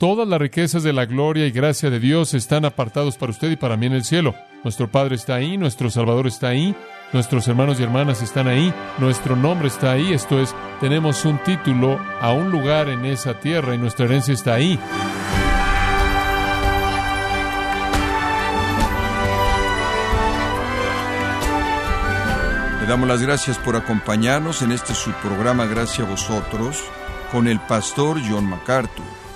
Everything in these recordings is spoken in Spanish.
Todas las riquezas de la gloria y gracia de Dios están apartados para usted y para mí en el cielo. Nuestro Padre está ahí, nuestro Salvador está ahí, nuestros hermanos y hermanas están ahí, nuestro nombre está ahí, esto es, tenemos un título a un lugar en esa tierra y nuestra herencia está ahí. Le damos las gracias por acompañarnos en este subprograma Gracias a vosotros con el pastor John MacArthur.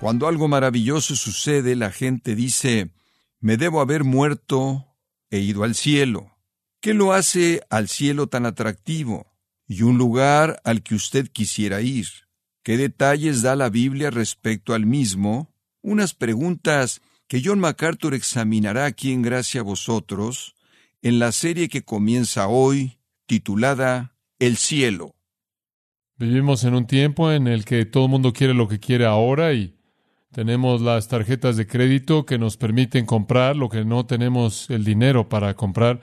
Cuando algo maravilloso sucede, la gente dice, me debo haber muerto e ido al cielo. ¿Qué lo hace al cielo tan atractivo y un lugar al que usted quisiera ir? ¿Qué detalles da la Biblia respecto al mismo? Unas preguntas que John MacArthur examinará aquí en Gracia a vosotros, en la serie que comienza hoy, titulada El cielo. Vivimos en un tiempo en el que todo el mundo quiere lo que quiere ahora y tenemos las tarjetas de crédito que nos permiten comprar lo que no tenemos el dinero para comprar,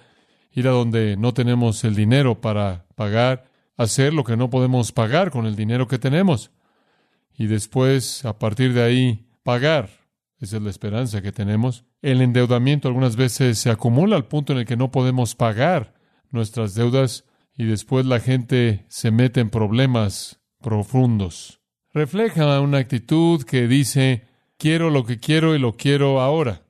ir a donde no tenemos el dinero para pagar, hacer lo que no podemos pagar con el dinero que tenemos. Y después, a partir de ahí, pagar. Esa es la esperanza que tenemos. El endeudamiento algunas veces se acumula al punto en el que no podemos pagar nuestras deudas y después la gente se mete en problemas profundos refleja una actitud que dice, quiero lo que quiero y lo quiero ahora.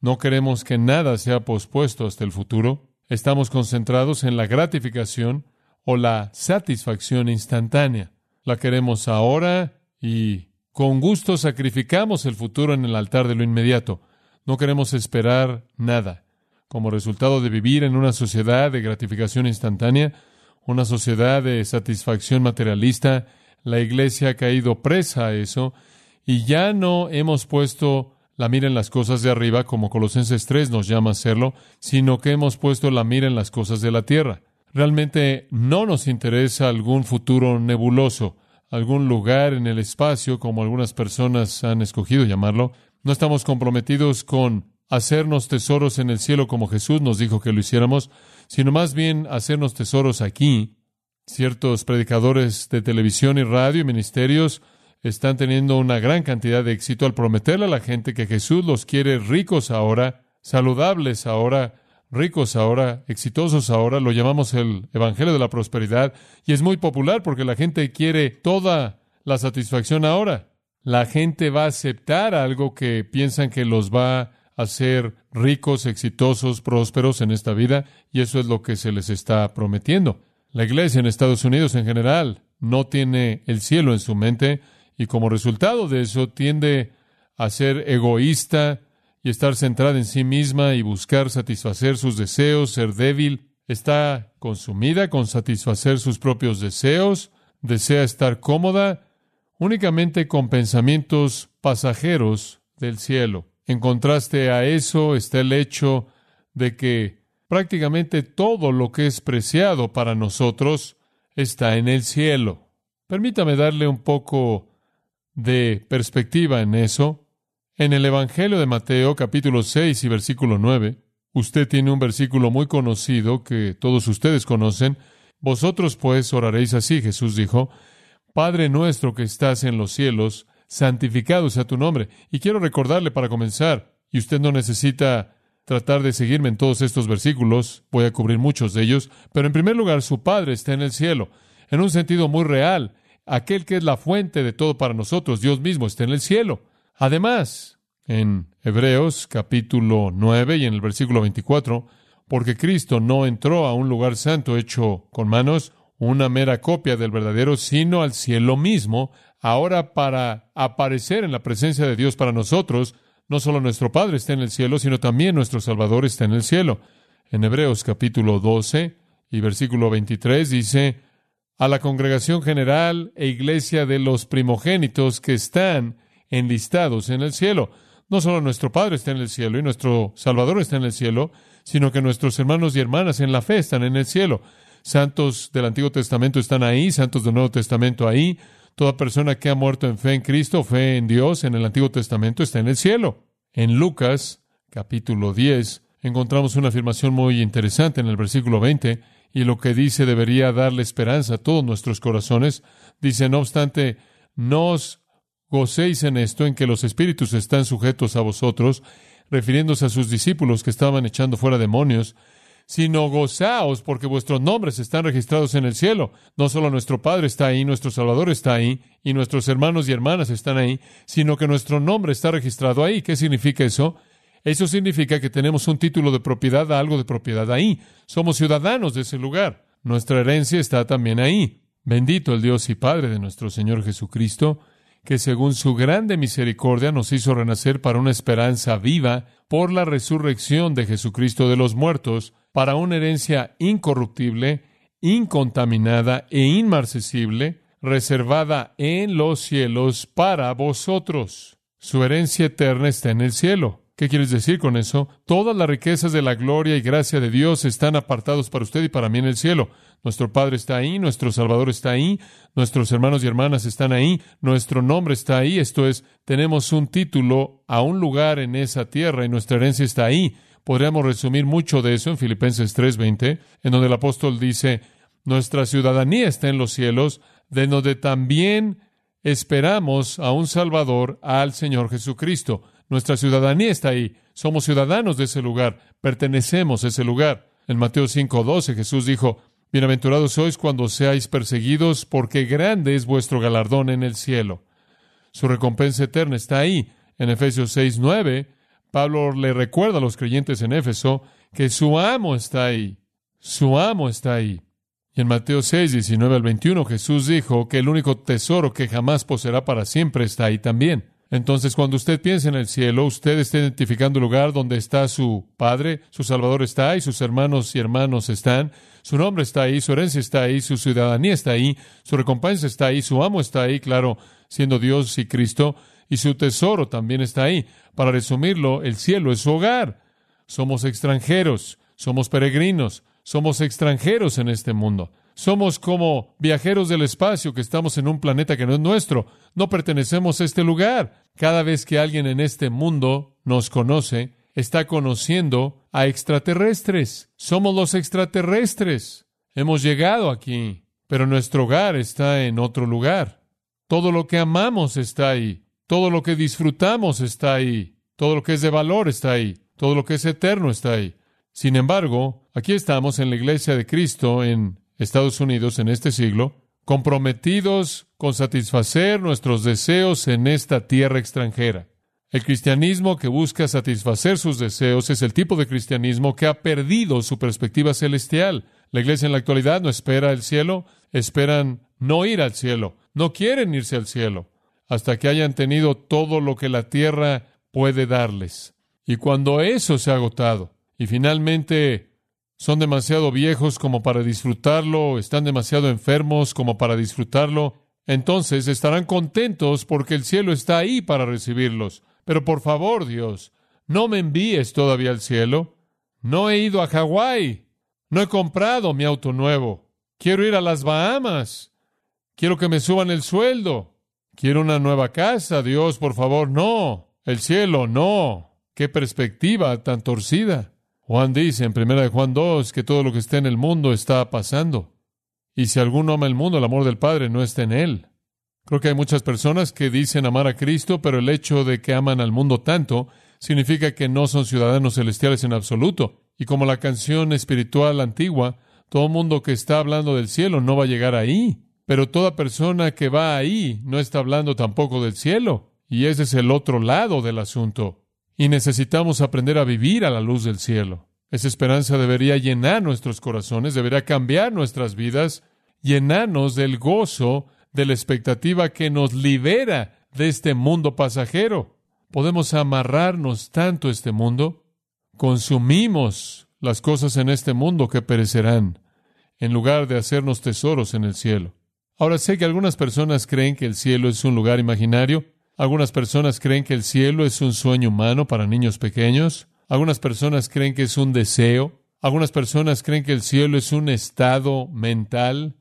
No queremos que nada sea pospuesto hasta el futuro. Estamos concentrados en la gratificación o la satisfacción instantánea. La queremos ahora y con gusto sacrificamos el futuro en el altar de lo inmediato. No queremos esperar nada. Como resultado de vivir en una sociedad de gratificación instantánea, una sociedad de satisfacción materialista, la iglesia ha caído presa a eso y ya no hemos puesto la mira en las cosas de arriba, como Colosenses 3 nos llama a hacerlo, sino que hemos puesto la mira en las cosas de la tierra. Realmente no nos interesa algún futuro nebuloso, algún lugar en el espacio, como algunas personas han escogido llamarlo. No estamos comprometidos con hacernos tesoros en el cielo como Jesús nos dijo que lo hiciéramos, sino más bien hacernos tesoros aquí, Ciertos predicadores de televisión y radio y ministerios están teniendo una gran cantidad de éxito al prometerle a la gente que Jesús los quiere ricos ahora, saludables ahora, ricos ahora, exitosos ahora. Lo llamamos el Evangelio de la Prosperidad y es muy popular porque la gente quiere toda la satisfacción ahora. La gente va a aceptar algo que piensan que los va a hacer ricos, exitosos, prósperos en esta vida y eso es lo que se les está prometiendo. La iglesia en Estados Unidos en general no tiene el cielo en su mente y como resultado de eso tiende a ser egoísta y estar centrada en sí misma y buscar satisfacer sus deseos, ser débil. Está consumida con satisfacer sus propios deseos, desea estar cómoda únicamente con pensamientos pasajeros del cielo. En contraste a eso está el hecho de que prácticamente todo lo que es preciado para nosotros está en el cielo. Permítame darle un poco de perspectiva en eso. En el Evangelio de Mateo capítulo 6 y versículo 9, usted tiene un versículo muy conocido que todos ustedes conocen. Vosotros pues oraréis así, Jesús dijo, Padre nuestro que estás en los cielos, santificado sea tu nombre. Y quiero recordarle para comenzar, y usted no necesita tratar de seguirme en todos estos versículos, voy a cubrir muchos de ellos, pero en primer lugar su Padre está en el cielo, en un sentido muy real, aquel que es la fuente de todo para nosotros, Dios mismo está en el cielo. Además, en Hebreos capítulo 9 y en el versículo 24, porque Cristo no entró a un lugar santo hecho con manos, una mera copia del verdadero, sino al cielo mismo, ahora para aparecer en la presencia de Dios para nosotros, no solo nuestro Padre está en el cielo, sino también nuestro Salvador está en el cielo. En Hebreos capítulo 12 y versículo 23 dice, a la congregación general e iglesia de los primogénitos que están enlistados en el cielo. No solo nuestro Padre está en el cielo y nuestro Salvador está en el cielo, sino que nuestros hermanos y hermanas en la fe están en el cielo. Santos del Antiguo Testamento están ahí, santos del Nuevo Testamento ahí, Toda persona que ha muerto en fe en Cristo, fe en Dios, en el Antiguo Testamento, está en el cielo. En Lucas, capítulo 10, encontramos una afirmación muy interesante en el versículo 20, y lo que dice debería darle esperanza a todos nuestros corazones. Dice, no obstante, no os gocéis en esto, en que los espíritus están sujetos a vosotros, refiriéndose a sus discípulos que estaban echando fuera demonios, sino gozaos porque vuestros nombres están registrados en el cielo. No solo nuestro Padre está ahí, nuestro Salvador está ahí, y nuestros hermanos y hermanas están ahí, sino que nuestro nombre está registrado ahí. ¿Qué significa eso? Eso significa que tenemos un título de propiedad algo de propiedad ahí. Somos ciudadanos de ese lugar. Nuestra herencia está también ahí. Bendito el Dios y Padre de nuestro Señor Jesucristo, que según su grande misericordia nos hizo renacer para una esperanza viva por la resurrección de Jesucristo de los muertos, para una herencia incorruptible, incontaminada e inmarcesible, reservada en los cielos para vosotros. Su herencia eterna está en el cielo. ¿Qué quieres decir con eso? Todas las riquezas de la gloria y gracia de Dios están apartados para usted y para mí en el cielo. Nuestro Padre está ahí, nuestro Salvador está ahí, nuestros hermanos y hermanas están ahí, nuestro nombre está ahí, esto es, tenemos un título a un lugar en esa tierra y nuestra herencia está ahí. Podríamos resumir mucho de eso en Filipenses 3:20, en donde el apóstol dice, nuestra ciudadanía está en los cielos, de donde también esperamos a un Salvador, al Señor Jesucristo. Nuestra ciudadanía está ahí. Somos ciudadanos de ese lugar. Pertenecemos a ese lugar. En Mateo 5:12 Jesús dijo, Bienaventurados sois cuando seáis perseguidos, porque grande es vuestro galardón en el cielo. Su recompensa eterna está ahí. En Efesios 6:9, Pablo le recuerda a los creyentes en Éfeso que su amo está ahí. Su amo está ahí. Y en Mateo 6, 19 al 21, Jesús dijo que el único tesoro que jamás poseerá para siempre está ahí también. Entonces, cuando usted piensa en el cielo, usted está identificando el lugar donde está su Padre, su Salvador está ahí, sus hermanos y hermanos están, su nombre está ahí, su herencia está ahí, su ciudadanía está ahí, su recompensa está ahí, su amo está ahí, claro, siendo Dios y Cristo, y su tesoro también está ahí. Para resumirlo, el cielo es su hogar. Somos extranjeros, somos peregrinos, somos extranjeros en este mundo. Somos como viajeros del espacio que estamos en un planeta que no es nuestro. No pertenecemos a este lugar. Cada vez que alguien en este mundo nos conoce, está conociendo a extraterrestres. Somos los extraterrestres. Hemos llegado aquí, pero nuestro hogar está en otro lugar. Todo lo que amamos está ahí. Todo lo que disfrutamos está ahí. Todo lo que es de valor está ahí. Todo lo que es eterno está ahí. Sin embargo, aquí estamos en la iglesia de Cristo en Estados Unidos en este siglo, comprometidos con satisfacer nuestros deseos en esta tierra extranjera. El cristianismo que busca satisfacer sus deseos es el tipo de cristianismo que ha perdido su perspectiva celestial. La iglesia en la actualidad no espera el cielo, esperan no ir al cielo, no quieren irse al cielo, hasta que hayan tenido todo lo que la tierra puede darles. Y cuando eso se ha agotado, y finalmente son demasiado viejos como para disfrutarlo, están demasiado enfermos como para disfrutarlo, entonces estarán contentos porque el cielo está ahí para recibirlos. Pero por favor, Dios, no me envíes todavía al cielo. No he ido a Hawái. No he comprado mi auto nuevo. Quiero ir a las Bahamas. Quiero que me suban el sueldo. Quiero una nueva casa. Dios, por favor, no. El cielo, no. Qué perspectiva tan torcida. Juan dice en 1 Juan 2 que todo lo que está en el mundo está pasando. Y si alguno ama el mundo, el amor del Padre no está en él. Creo que hay muchas personas que dicen amar a Cristo, pero el hecho de que aman al mundo tanto significa que no son ciudadanos celestiales en absoluto. Y como la canción espiritual antigua, todo mundo que está hablando del cielo no va a llegar ahí. Pero toda persona que va ahí no está hablando tampoco del cielo. Y ese es el otro lado del asunto. Y necesitamos aprender a vivir a la luz del cielo. Esa esperanza debería llenar nuestros corazones, debería cambiar nuestras vidas, llenarnos del gozo, de la expectativa que nos libera de este mundo pasajero. Podemos amarrarnos tanto a este mundo, consumimos las cosas en este mundo que perecerán, en lugar de hacernos tesoros en el cielo. Ahora sé que algunas personas creen que el cielo es un lugar imaginario, algunas personas creen que el cielo es un sueño humano para niños pequeños. Algunas personas creen que es un deseo. Algunas personas creen que el cielo es un estado mental.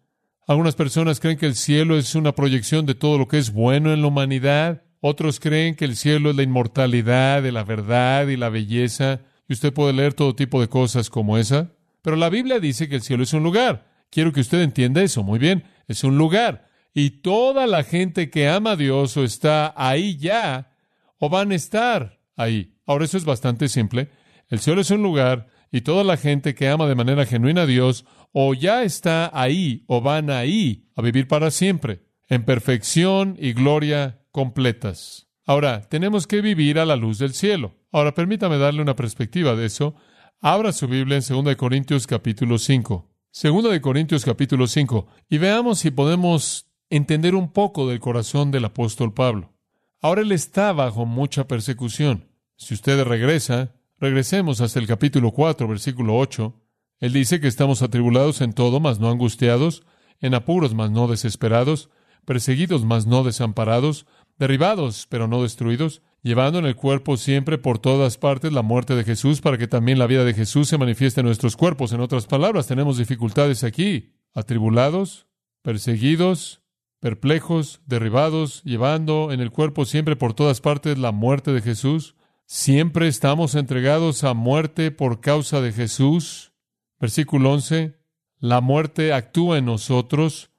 Algunas personas creen que el cielo es una proyección de todo lo que es bueno en la humanidad. Otros creen que el cielo es la inmortalidad de la verdad y la belleza. Y usted puede leer todo tipo de cosas como esa. Pero la Biblia dice que el cielo es un lugar. Quiero que usted entienda eso. Muy bien, es un lugar. Y toda la gente que ama a Dios o está ahí ya, o van a estar ahí. Ahora eso es bastante simple. El cielo es un lugar y toda la gente que ama de manera genuina a Dios o ya está ahí o van ahí a vivir para siempre, en perfección y gloria completas. Ahora, tenemos que vivir a la luz del cielo. Ahora, permítame darle una perspectiva de eso. Abra su Biblia en 2 Corintios capítulo 5. 2 Corintios capítulo 5. Y veamos si podemos entender un poco del corazón del apóstol Pablo. Ahora él está bajo mucha persecución. Si usted regresa, regresemos hasta el capítulo 4, versículo 8. Él dice que estamos atribulados en todo, mas no angustiados, en apuros, mas no desesperados, perseguidos, mas no desamparados, derribados, pero no destruidos, llevando en el cuerpo siempre por todas partes la muerte de Jesús, para que también la vida de Jesús se manifieste en nuestros cuerpos. En otras palabras, tenemos dificultades aquí, atribulados, perseguidos, perplejos, derribados, llevando en el cuerpo siempre por todas partes la muerte de Jesús. Siempre estamos entregados a muerte por causa de Jesús. Versículo 11. La muerte actúa en nosotros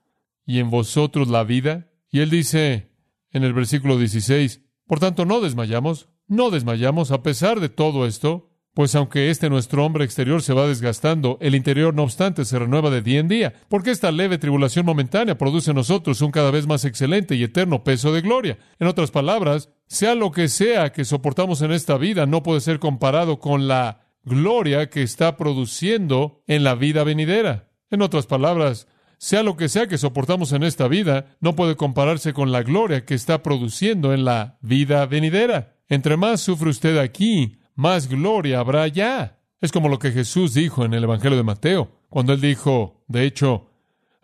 y en vosotros la vida. Y él dice en el versículo 16, por tanto no desmayamos, no desmayamos a pesar de todo esto, pues aunque este nuestro hombre exterior se va desgastando, el interior no obstante se renueva de día en día, porque esta leve tribulación momentánea produce en nosotros un cada vez más excelente y eterno peso de gloria. En otras palabras, sea lo que sea que soportamos en esta vida, no puede ser comparado con la gloria que está produciendo en la vida venidera. En otras palabras, sea lo que sea que soportamos en esta vida, no puede compararse con la gloria que está produciendo en la vida venidera. Entre más sufre usted aquí, más gloria habrá ya. Es como lo que Jesús dijo en el Evangelio de Mateo, cuando él dijo, de hecho,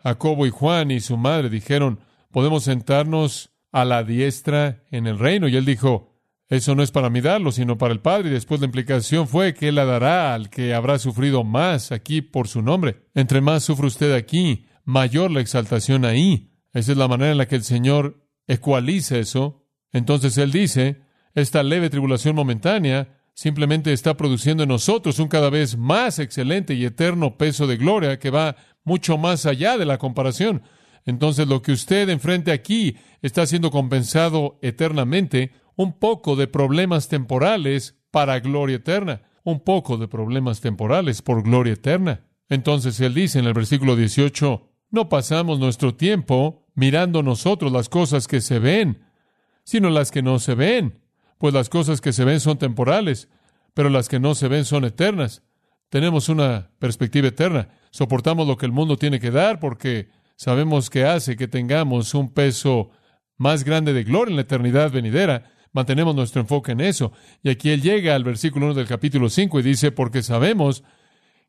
Jacobo y Juan y su madre dijeron, podemos sentarnos a la diestra en el reino. Y él dijo, eso no es para mí darlo, sino para el Padre. Y después la implicación fue que él la dará al que habrá sufrido más aquí por su nombre. Entre más sufre usted aquí, mayor la exaltación ahí. Esa es la manera en la que el Señor ecualiza eso. Entonces él dice, esta leve tribulación momentánea simplemente está produciendo en nosotros un cada vez más excelente y eterno peso de gloria que va mucho más allá de la comparación. Entonces lo que usted enfrente aquí está siendo compensado eternamente, un poco de problemas temporales para gloria eterna, un poco de problemas temporales por gloria eterna. Entonces él dice en el versículo 18, no pasamos nuestro tiempo mirando nosotros las cosas que se ven, sino las que no se ven pues las cosas que se ven son temporales, pero las que no se ven son eternas. Tenemos una perspectiva eterna. Soportamos lo que el mundo tiene que dar porque sabemos que hace que tengamos un peso más grande de gloria en la eternidad venidera. Mantenemos nuestro enfoque en eso. Y aquí él llega al versículo 1 del capítulo 5 y dice, porque sabemos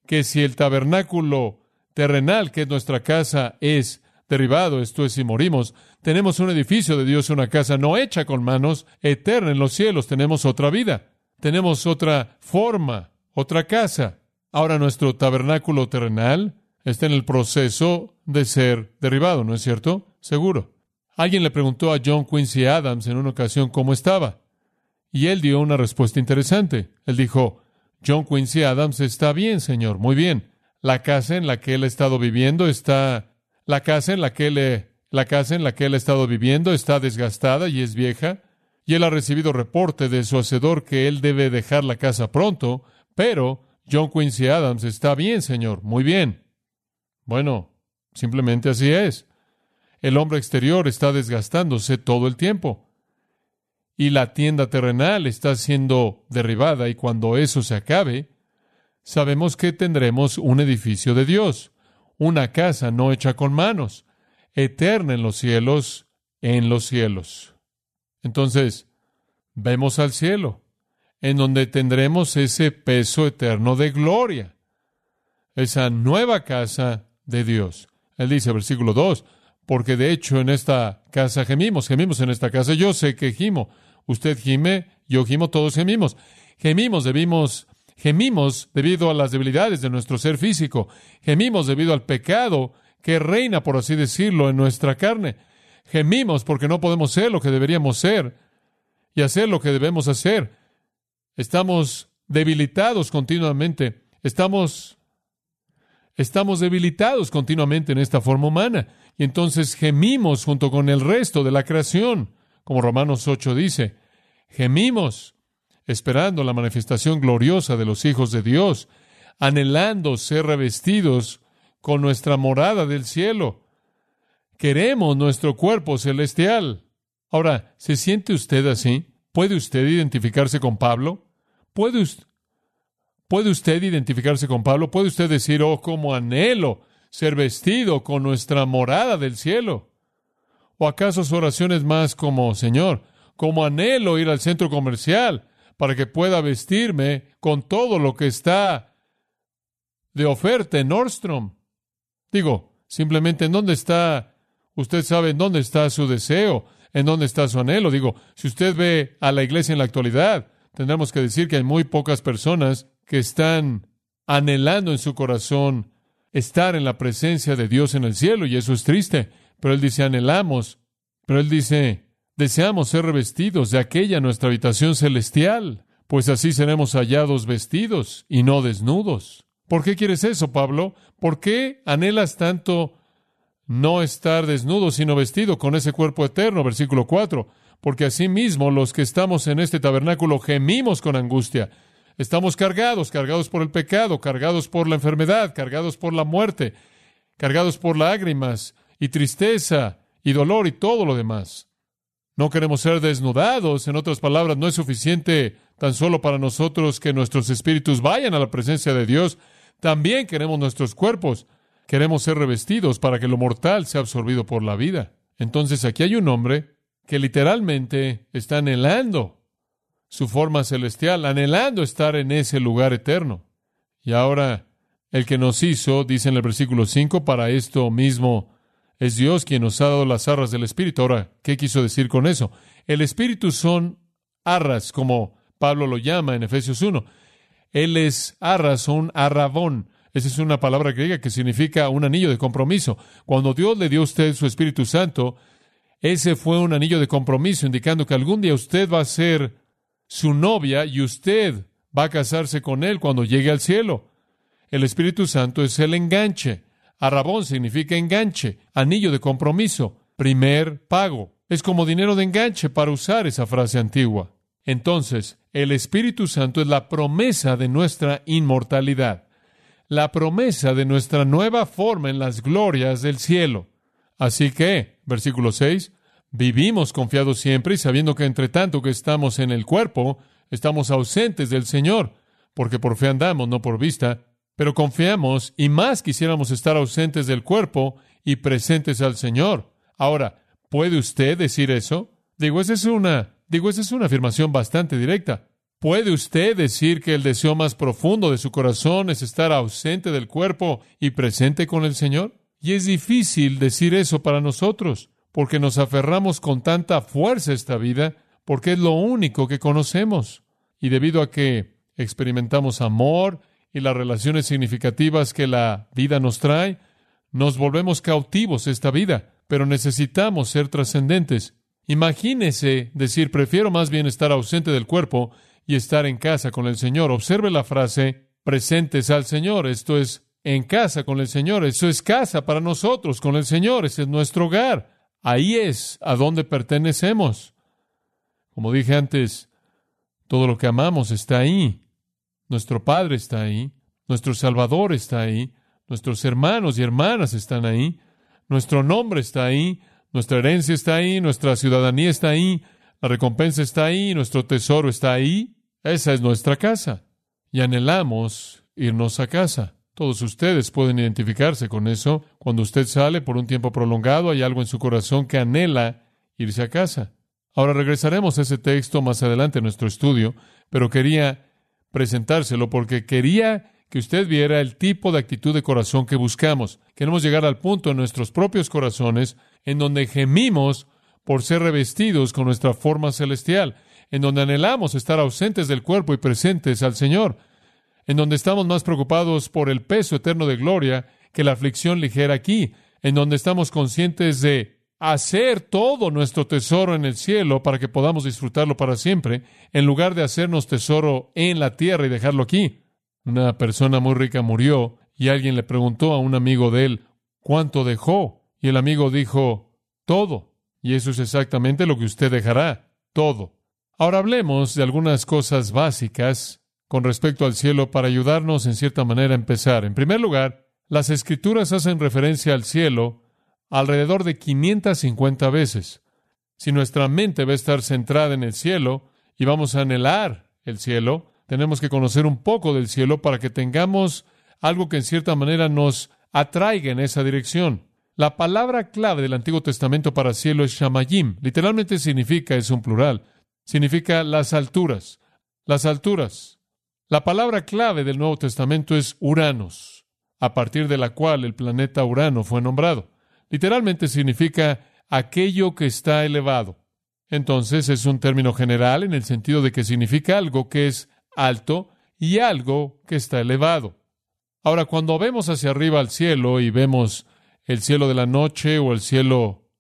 que si el tabernáculo terrenal, que es nuestra casa, es derribado, esto es si morimos, tenemos un edificio de Dios, una casa no hecha con manos, eterna en los cielos, tenemos otra vida, tenemos otra forma, otra casa. Ahora nuestro tabernáculo terrenal está en el proceso de ser derribado, ¿no es cierto? Seguro. Alguien le preguntó a John Quincy Adams en una ocasión cómo estaba, y él dio una respuesta interesante. Él dijo, John Quincy Adams está bien, señor, muy bien. La casa en la que él ha estado viviendo está la casa en la que él, la casa en la que él ha estado viviendo está desgastada y es vieja, y él ha recibido reporte de su hacedor que él debe dejar la casa pronto, pero John Quincy Adams está bien, señor, muy bien. Bueno, simplemente así es. El hombre exterior está desgastándose todo el tiempo. Y la tienda terrenal está siendo derribada y cuando eso se acabe, sabemos que tendremos un edificio de Dios una casa no hecha con manos, eterna en los cielos, en los cielos. Entonces, vemos al cielo, en donde tendremos ese peso eterno de gloria, esa nueva casa de Dios. Él dice, versículo 2, porque de hecho en esta casa gemimos, gemimos en esta casa, yo sé que gimo, usted gime, yo gimo, todos gemimos. Gemimos, debimos Gemimos debido a las debilidades de nuestro ser físico. Gemimos debido al pecado que reina, por así decirlo, en nuestra carne. Gemimos porque no podemos ser lo que deberíamos ser y hacer lo que debemos hacer. Estamos debilitados continuamente. Estamos estamos debilitados continuamente en esta forma humana y entonces gemimos junto con el resto de la creación, como Romanos 8 dice, gemimos esperando la manifestación gloriosa de los hijos de Dios, anhelando ser revestidos con nuestra morada del cielo. Queremos nuestro cuerpo celestial. Ahora, ¿se siente usted así? ¿Puede usted identificarse con Pablo? ¿Puede, ¿Puede usted identificarse con Pablo? ¿Puede usted decir, oh, cómo anhelo ser vestido con nuestra morada del cielo? ¿O acaso su oración es más como, Señor, como anhelo ir al centro comercial para que pueda vestirme con todo lo que está de oferta en Nordstrom? Digo, simplemente en dónde está, usted sabe en dónde está su deseo, en dónde está su anhelo. Digo, si usted ve a la iglesia en la actualidad, tendremos que decir que hay muy pocas personas que están anhelando en su corazón estar en la presencia de Dios en el cielo, y eso es triste. Pero él dice, anhelamos, pero él dice, deseamos ser revestidos de aquella nuestra habitación celestial, pues así seremos hallados vestidos y no desnudos. ¿Por qué quieres eso, Pablo? ¿Por qué anhelas tanto no estar desnudo, sino vestido con ese cuerpo eterno? Versículo 4. Porque asimismo los que estamos en este tabernáculo gemimos con angustia. Estamos cargados, cargados por el pecado, cargados por la enfermedad, cargados por la muerte, cargados por lágrimas y tristeza y dolor y todo lo demás. No queremos ser desnudados, en otras palabras, no es suficiente tan solo para nosotros que nuestros espíritus vayan a la presencia de Dios, también queremos nuestros cuerpos. Queremos ser revestidos para que lo mortal sea absorbido por la vida. Entonces aquí hay un hombre que literalmente está anhelando su forma celestial, anhelando estar en ese lugar eterno. Y ahora, el que nos hizo, dice en el versículo 5, para esto mismo es Dios quien nos ha dado las arras del Espíritu. Ahora, ¿qué quiso decir con eso? El Espíritu son arras, como Pablo lo llama en Efesios 1. Él es arras un arrabón. Esa es una palabra griega que significa un anillo de compromiso. Cuando Dios le dio a usted su Espíritu Santo, ese fue un anillo de compromiso, indicando que algún día usted va a ser su novia y usted va a casarse con él cuando llegue al cielo. El Espíritu Santo es el enganche. Arrabón significa enganche, anillo de compromiso, primer pago. Es como dinero de enganche para usar esa frase antigua. Entonces, el Espíritu Santo es la promesa de nuestra inmortalidad, la promesa de nuestra nueva forma en las glorias del cielo. Así que, versículo 6, vivimos confiados siempre y sabiendo que entre tanto que estamos en el cuerpo, estamos ausentes del Señor, porque por fe andamos, no por vista, pero confiamos y más quisiéramos estar ausentes del cuerpo y presentes al Señor. Ahora, ¿puede usted decir eso? Digo, esa es una Digo, esa es una afirmación bastante directa. ¿Puede usted decir que el deseo más profundo de su corazón es estar ausente del cuerpo y presente con el Señor? Y es difícil decir eso para nosotros, porque nos aferramos con tanta fuerza a esta vida, porque es lo único que conocemos. Y debido a que experimentamos amor y las relaciones significativas que la vida nos trae, nos volvemos cautivos a esta vida, pero necesitamos ser trascendentes Imagínese decir, prefiero más bien estar ausente del cuerpo y estar en casa con el Señor. Observe la frase, presentes al Señor. Esto es en casa con el Señor. Eso es casa para nosotros con el Señor. Ese es nuestro hogar. Ahí es a donde pertenecemos. Como dije antes, todo lo que amamos está ahí. Nuestro Padre está ahí. Nuestro Salvador está ahí. Nuestros hermanos y hermanas están ahí. Nuestro nombre está ahí. Nuestra herencia está ahí, nuestra ciudadanía está ahí, la recompensa está ahí, nuestro tesoro está ahí. Esa es nuestra casa. Y anhelamos irnos a casa. Todos ustedes pueden identificarse con eso. Cuando usted sale por un tiempo prolongado, hay algo en su corazón que anhela irse a casa. Ahora regresaremos a ese texto más adelante en nuestro estudio, pero quería presentárselo porque quería que usted viera el tipo de actitud de corazón que buscamos. Queremos llegar al punto en nuestros propios corazones en donde gemimos por ser revestidos con nuestra forma celestial, en donde anhelamos estar ausentes del cuerpo y presentes al Señor, en donde estamos más preocupados por el peso eterno de gloria que la aflicción ligera aquí, en donde estamos conscientes de hacer todo nuestro tesoro en el cielo para que podamos disfrutarlo para siempre, en lugar de hacernos tesoro en la tierra y dejarlo aquí. Una persona muy rica murió y alguien le preguntó a un amigo de él, ¿cuánto dejó? Y el amigo dijo, todo. Y eso es exactamente lo que usted dejará, todo. Ahora hablemos de algunas cosas básicas con respecto al cielo para ayudarnos en cierta manera a empezar. En primer lugar, las escrituras hacen referencia al cielo alrededor de 550 veces. Si nuestra mente va a estar centrada en el cielo y vamos a anhelar el cielo, tenemos que conocer un poco del cielo para que tengamos algo que en cierta manera nos atraiga en esa dirección. La palabra clave del Antiguo Testamento para cielo es Shamayim. Literalmente significa, es un plural, significa las alturas. Las alturas. La palabra clave del Nuevo Testamento es Uranos, a partir de la cual el planeta Urano fue nombrado. Literalmente significa aquello que está elevado. Entonces es un término general en el sentido de que significa algo que es alto y algo que está elevado. Ahora, cuando vemos hacia arriba al cielo y vemos el cielo de la noche o el cielo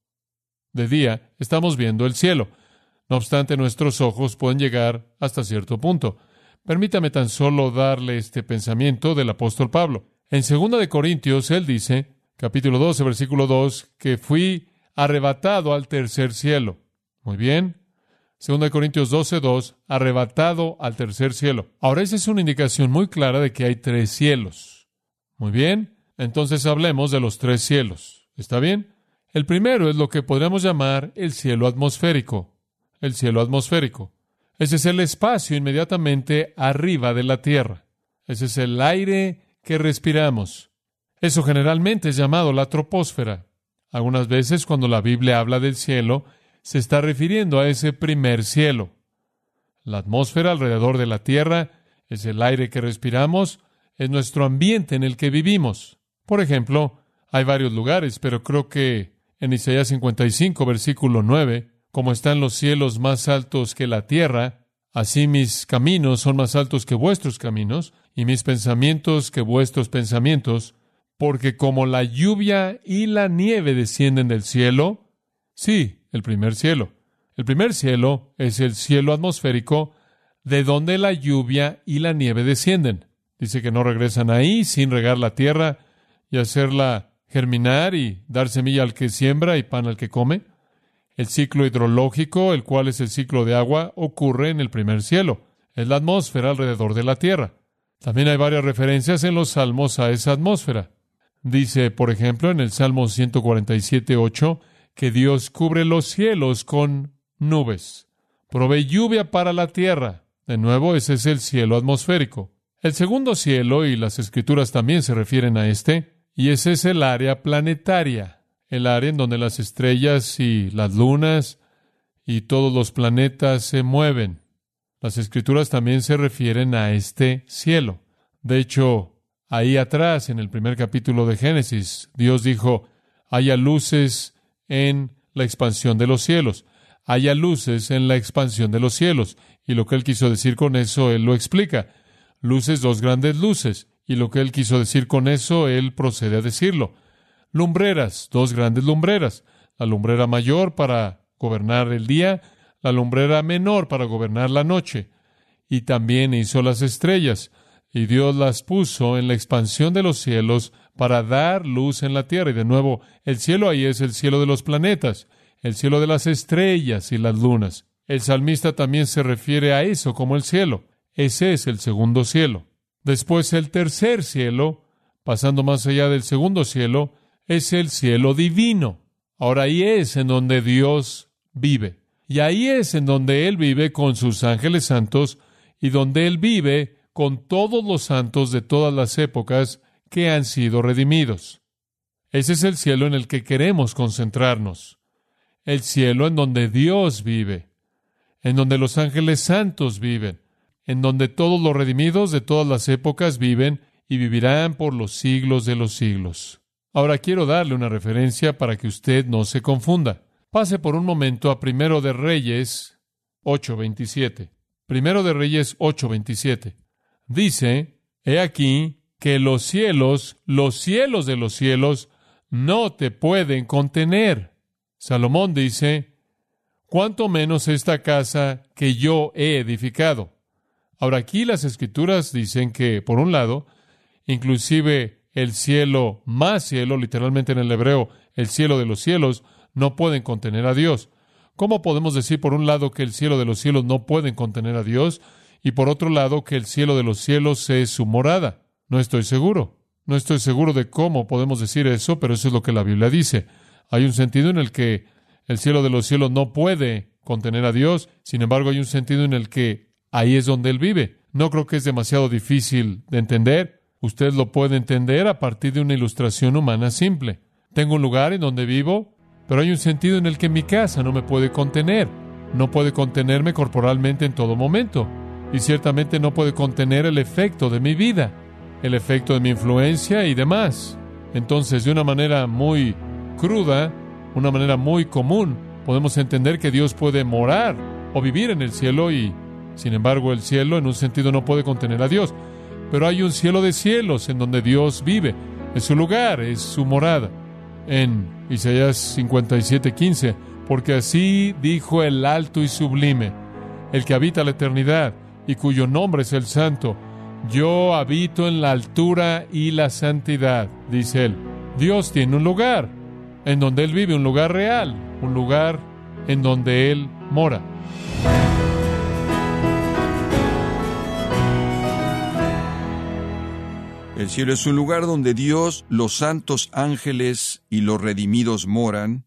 de día, estamos viendo el cielo. No obstante, nuestros ojos pueden llegar hasta cierto punto. Permítame tan solo darle este pensamiento del apóstol Pablo. En 2 de Corintios, él dice, capítulo 12, versículo 2, que fui arrebatado al tercer cielo. Muy bien. 2 Corintios 12, 2, arrebatado al tercer cielo. Ahora esa es una indicación muy clara de que hay tres cielos. Muy bien. Entonces hablemos de los tres cielos. ¿Está bien? El primero es lo que podríamos llamar el cielo atmosférico. El cielo atmosférico. Ese es el espacio inmediatamente arriba de la tierra. Ese es el aire que respiramos. Eso generalmente es llamado la troposfera. Algunas veces cuando la Biblia habla del cielo, se está refiriendo a ese primer cielo. La atmósfera alrededor de la Tierra es el aire que respiramos, es nuestro ambiente en el que vivimos. Por ejemplo, hay varios lugares, pero creo que en Isaías 55, versículo 9, como están los cielos más altos que la tierra, así mis caminos son más altos que vuestros caminos, y mis pensamientos que vuestros pensamientos, porque como la lluvia y la nieve descienden del cielo, sí, el primer cielo. El primer cielo es el cielo atmosférico de donde la lluvia y la nieve descienden. Dice que no regresan ahí sin regar la tierra y hacerla germinar y dar semilla al que siembra y pan al que come. El ciclo hidrológico, el cual es el ciclo de agua, ocurre en el primer cielo. Es la atmósfera alrededor de la tierra. También hay varias referencias en los salmos a esa atmósfera. Dice, por ejemplo, en el Salmo 147, 8, que Dios cubre los cielos con nubes, provee lluvia para la tierra. De nuevo, ese es el cielo atmosférico. El segundo cielo, y las escrituras también se refieren a este, y ese es el área planetaria, el área en donde las estrellas y las lunas y todos los planetas se mueven. Las escrituras también se refieren a este cielo. De hecho, Ahí atrás, en el primer capítulo de Génesis, Dios dijo, haya luces en la expansión de los cielos, haya luces en la expansión de los cielos. Y lo que él quiso decir con eso, él lo explica. Luces, dos grandes luces. Y lo que él quiso decir con eso, él procede a decirlo. Lumbreras, dos grandes lumbreras. La lumbrera mayor para gobernar el día, la lumbrera menor para gobernar la noche. Y también hizo las estrellas y Dios las puso en la expansión de los cielos para dar luz en la tierra. Y de nuevo, el cielo ahí es el cielo de los planetas, el cielo de las estrellas y las lunas. El salmista también se refiere a eso como el cielo. Ese es el segundo cielo. Después el tercer cielo, pasando más allá del segundo cielo, es el cielo divino. Ahora ahí es en donde Dios vive. Y ahí es en donde Él vive con sus ángeles santos y donde Él vive con todos los santos de todas las épocas que han sido redimidos. Ese es el cielo en el que queremos concentrarnos, el cielo en donde Dios vive, en donde los ángeles santos viven, en donde todos los redimidos de todas las épocas viven y vivirán por los siglos de los siglos. Ahora quiero darle una referencia para que usted no se confunda. Pase por un momento a Primero de Reyes 8:27. Primero de Reyes 8:27 dice, he aquí que los cielos, los cielos de los cielos, no te pueden contener. Salomón dice, cuánto menos esta casa que yo he edificado. Ahora aquí las escrituras dicen que, por un lado, inclusive el cielo más cielo, literalmente en el hebreo, el cielo de los cielos, no pueden contener a Dios. ¿Cómo podemos decir por un lado que el cielo de los cielos no pueden contener a Dios y por otro lado que el cielo de los cielos es su morada? No estoy seguro. No estoy seguro de cómo podemos decir eso, pero eso es lo que la Biblia dice. Hay un sentido en el que el cielo de los cielos no puede contener a Dios, sin embargo hay un sentido en el que ahí es donde Él vive. No creo que es demasiado difícil de entender. Usted lo puede entender a partir de una ilustración humana simple. Tengo un lugar en donde vivo, pero hay un sentido en el que mi casa no me puede contener. No puede contenerme corporalmente en todo momento. Y ciertamente no puede contener el efecto de mi vida, el efecto de mi influencia y demás. Entonces, de una manera muy cruda, una manera muy común, podemos entender que Dios puede morar o vivir en el cielo y, sin embargo, el cielo en un sentido no puede contener a Dios. Pero hay un cielo de cielos en donde Dios vive. Es su lugar, es su morada en Isaías 57:15, porque así dijo el alto y sublime, el que habita la eternidad y cuyo nombre es el santo. Yo habito en la altura y la santidad, dice él. Dios tiene un lugar en donde Él vive, un lugar real, un lugar en donde Él mora. El cielo es un lugar donde Dios, los santos ángeles y los redimidos moran,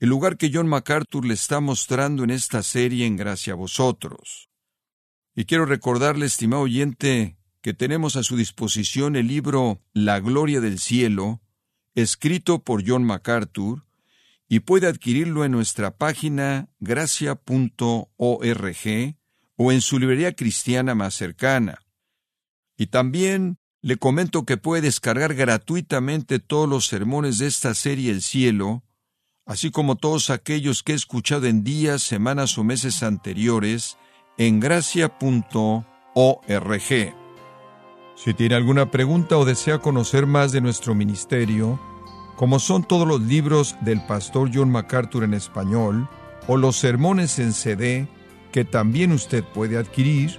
el lugar que John MacArthur le está mostrando en esta serie en gracia a vosotros. Y quiero recordarle, estimado oyente, que tenemos a su disposición el libro La Gloria del Cielo, escrito por John MacArthur, y puede adquirirlo en nuestra página gracia.org o en su librería cristiana más cercana. Y también le comento que puede descargar gratuitamente todos los sermones de esta serie El Cielo, así como todos aquellos que he escuchado en días, semanas o meses anteriores en gracia.org. Si tiene alguna pregunta o desea conocer más de nuestro ministerio, como son todos los libros del pastor John MacArthur en español o los sermones en CD que también usted puede adquirir,